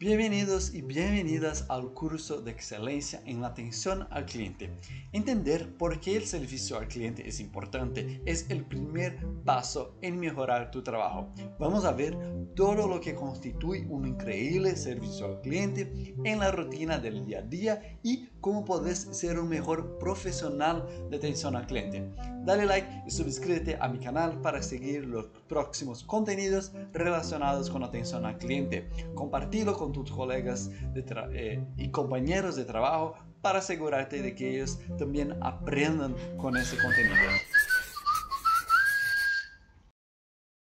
Bienvenidos y bienvenidas al curso de excelencia en la atención al cliente. Entender por qué el servicio al cliente es importante es el primer paso en mejorar tu trabajo. Vamos a ver todo lo que constituye un increíble servicio al cliente en la rutina del día a día y cómo puedes ser un mejor profesional de atención al cliente. Dale like y suscríbete a mi canal para seguir los próximos contenidos relacionados con atención al cliente. Compartilo con tus colegas eh, y compañeros de trabajo para asegurarte de que ellos también aprendan con ese contenido.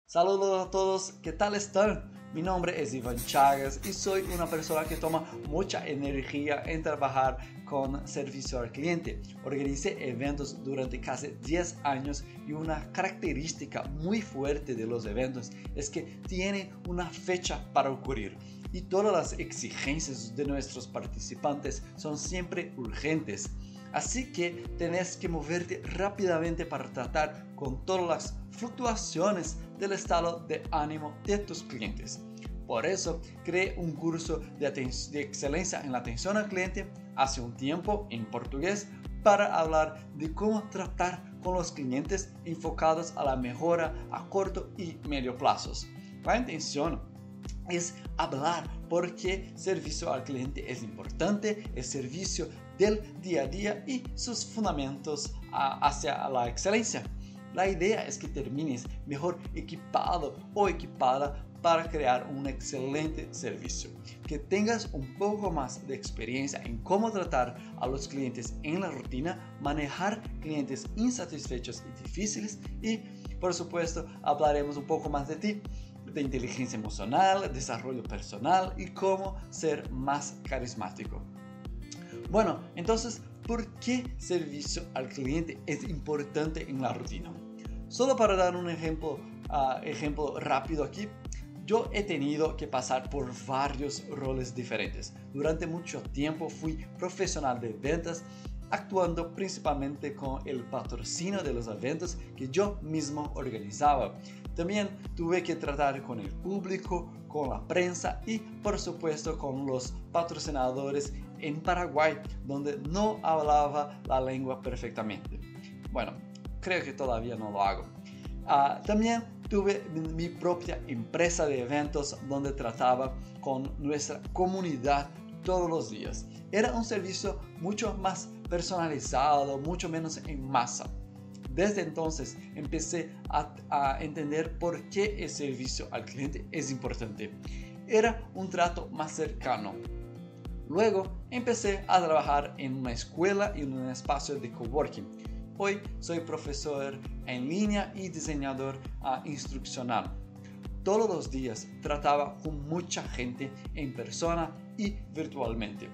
Saludos a todos, ¿qué tal están? Mi nombre es Iván Chagas y soy una persona que toma mucha energía en trabajar con servicio al cliente. Organicé eventos durante casi 10 años y una característica muy fuerte de los eventos es que tienen una fecha para ocurrir y todas las exigencias de nuestros participantes son siempre urgentes. Así que tenés que moverte rápidamente para tratar con todas las fluctuaciones del estado de ánimo de tus clientes. Por eso creé un curso de, excelencia en la atención al cliente hace un tiempo en portugués para hablar de cómo tratar con los clientes enfocados a la mejora a corto y medio plazos. La intención es hablar por qué servicio al cliente es importante, el servicio del día a día y sus fundamentos hacia la excelencia. La idea es que termines mejor equipado o equipada para crear un excelente servicio, que tengas un poco más de experiencia en cómo tratar a los clientes en la rutina, manejar clientes insatisfechos y difíciles y, por supuesto, hablaremos un poco más de ti de inteligencia emocional, desarrollo personal y cómo ser más carismático. Bueno, entonces, ¿por qué servicio al cliente es importante en la rutina? Solo para dar un ejemplo, uh, ejemplo rápido aquí, yo he tenido que pasar por varios roles diferentes. Durante mucho tiempo fui profesional de ventas, actuando principalmente con el patrocinio de los eventos que yo mismo organizaba. También tuve que tratar con el público, con la prensa y por supuesto con los patrocinadores en Paraguay, donde no hablaba la lengua perfectamente. Bueno, creo que todavía no lo hago. Uh, también tuve mi propia empresa de eventos donde trataba con nuestra comunidad todos los días. Era un servicio mucho más personalizado, mucho menos en masa. Desde entonces empecé a, a, entender por qué el servicio al cliente es importante. Era un trato más cercano. Luego empecé a trabajar en una escuela y en un espacio de coworking Hoy soy profesor en línea y diseñador uh, instruccional. Todos los días trataba con mucha gente en persona y virtualmente.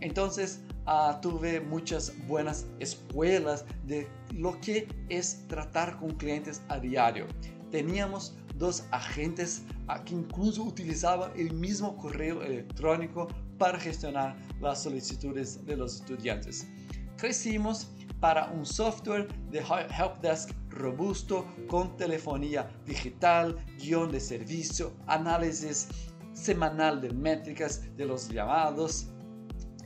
Entonces uh, tuve muchas buenas escuelas de lo que es tratar con clientes a diario. Teníamos dos agentes uh, que incluso utilizaban el mismo correo electrónico para gestionar las solicitudes de los estudiantes. Crecimos para un software de helpdesk robusto con telefonía digital, guion de servicio, análisis semanal de métricas de los llamados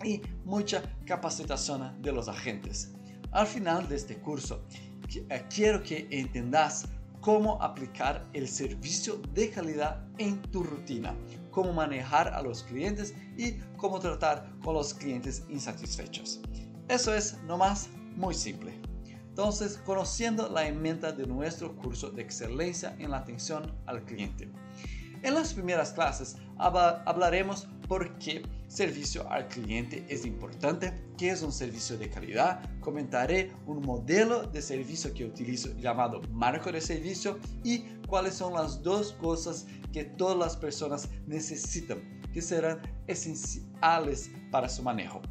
y mucha capacitación de los agentes. Al final de este curso, eh, quiero que entendas cómo aplicar el servicio de calidad en tu rutina, cómo manejar a los clientes y cómo tratar con los clientes insatisfechos. Eso es nomás muy simple. Entonces, conociendo la inventa de nuestro curso de excelencia en la atención al cliente. En las primeras clases hablaremos por qué servicio al cliente es importante, qué es un servicio de calidad, comentaré un modelo de servicio que utilizo llamado marco de servicio y cuáles son las dos cosas que todas las personas necesitan, que serán esenciales para su manejo.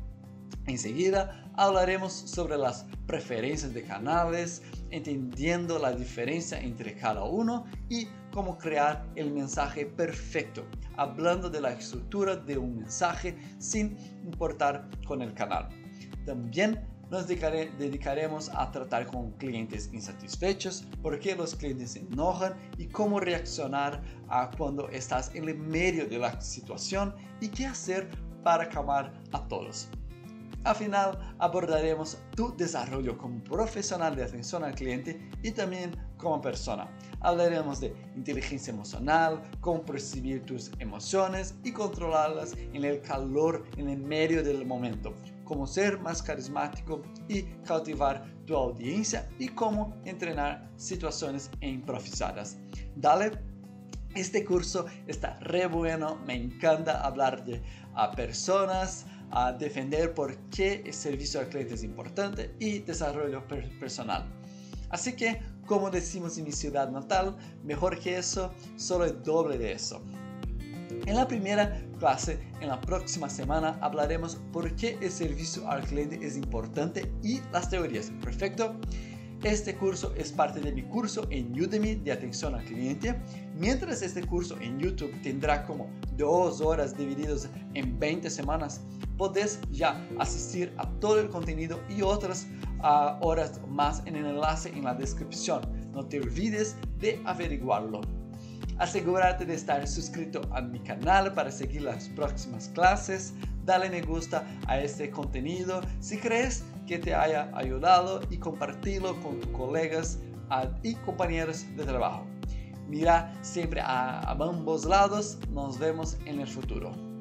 Enseguida hablaremos sobre las preferencias de canales, entendiendo la diferencia entre cada uno y cómo crear el mensaje perfecto, hablando de la estructura de un mensaje sin importar con el canal. También nos dedicaremos a tratar con clientes insatisfechos, por qué los clientes se enojan y cómo reaccionar cuando estás en el medio de la situación y qué hacer para calmar a todos. Al final abordaremos tu desarrollo como profesional de atención al cliente y también como persona. Hablaremos de inteligencia emocional, cómo percibir tus emociones y controlarlas en el calor, en el medio del momento, cómo ser más carismático y cautivar tu audiencia y cómo entrenar situaciones improvisadas. Dale este curso está re bueno, me encanta hablar de a personas, a defender por qué el servicio al cliente es importante y desarrollo personal. Así que, como decimos en mi ciudad natal, mejor que eso, solo el doble de eso. En la primera clase, en la próxima semana, hablaremos por qué el servicio al cliente es importante y las teorías. ¿Perfecto? Este curso es parte de mi curso en Udemy de atención al cliente, mientras este curso en YouTube tendrá como dos horas divididos en 20 semanas. Podés ya asistir a todo el contenido y otras uh, horas más en el enlace en la descripción. No te olvides de averiguarlo. Asegúrate de estar suscrito a mi canal para seguir las próximas clases. Dale me gusta a este contenido si crees que te haya ayudado y compartirlo con tus colegas y compañeros de trabajo. Mira siempre a ambos lados. Nos vemos en el futuro.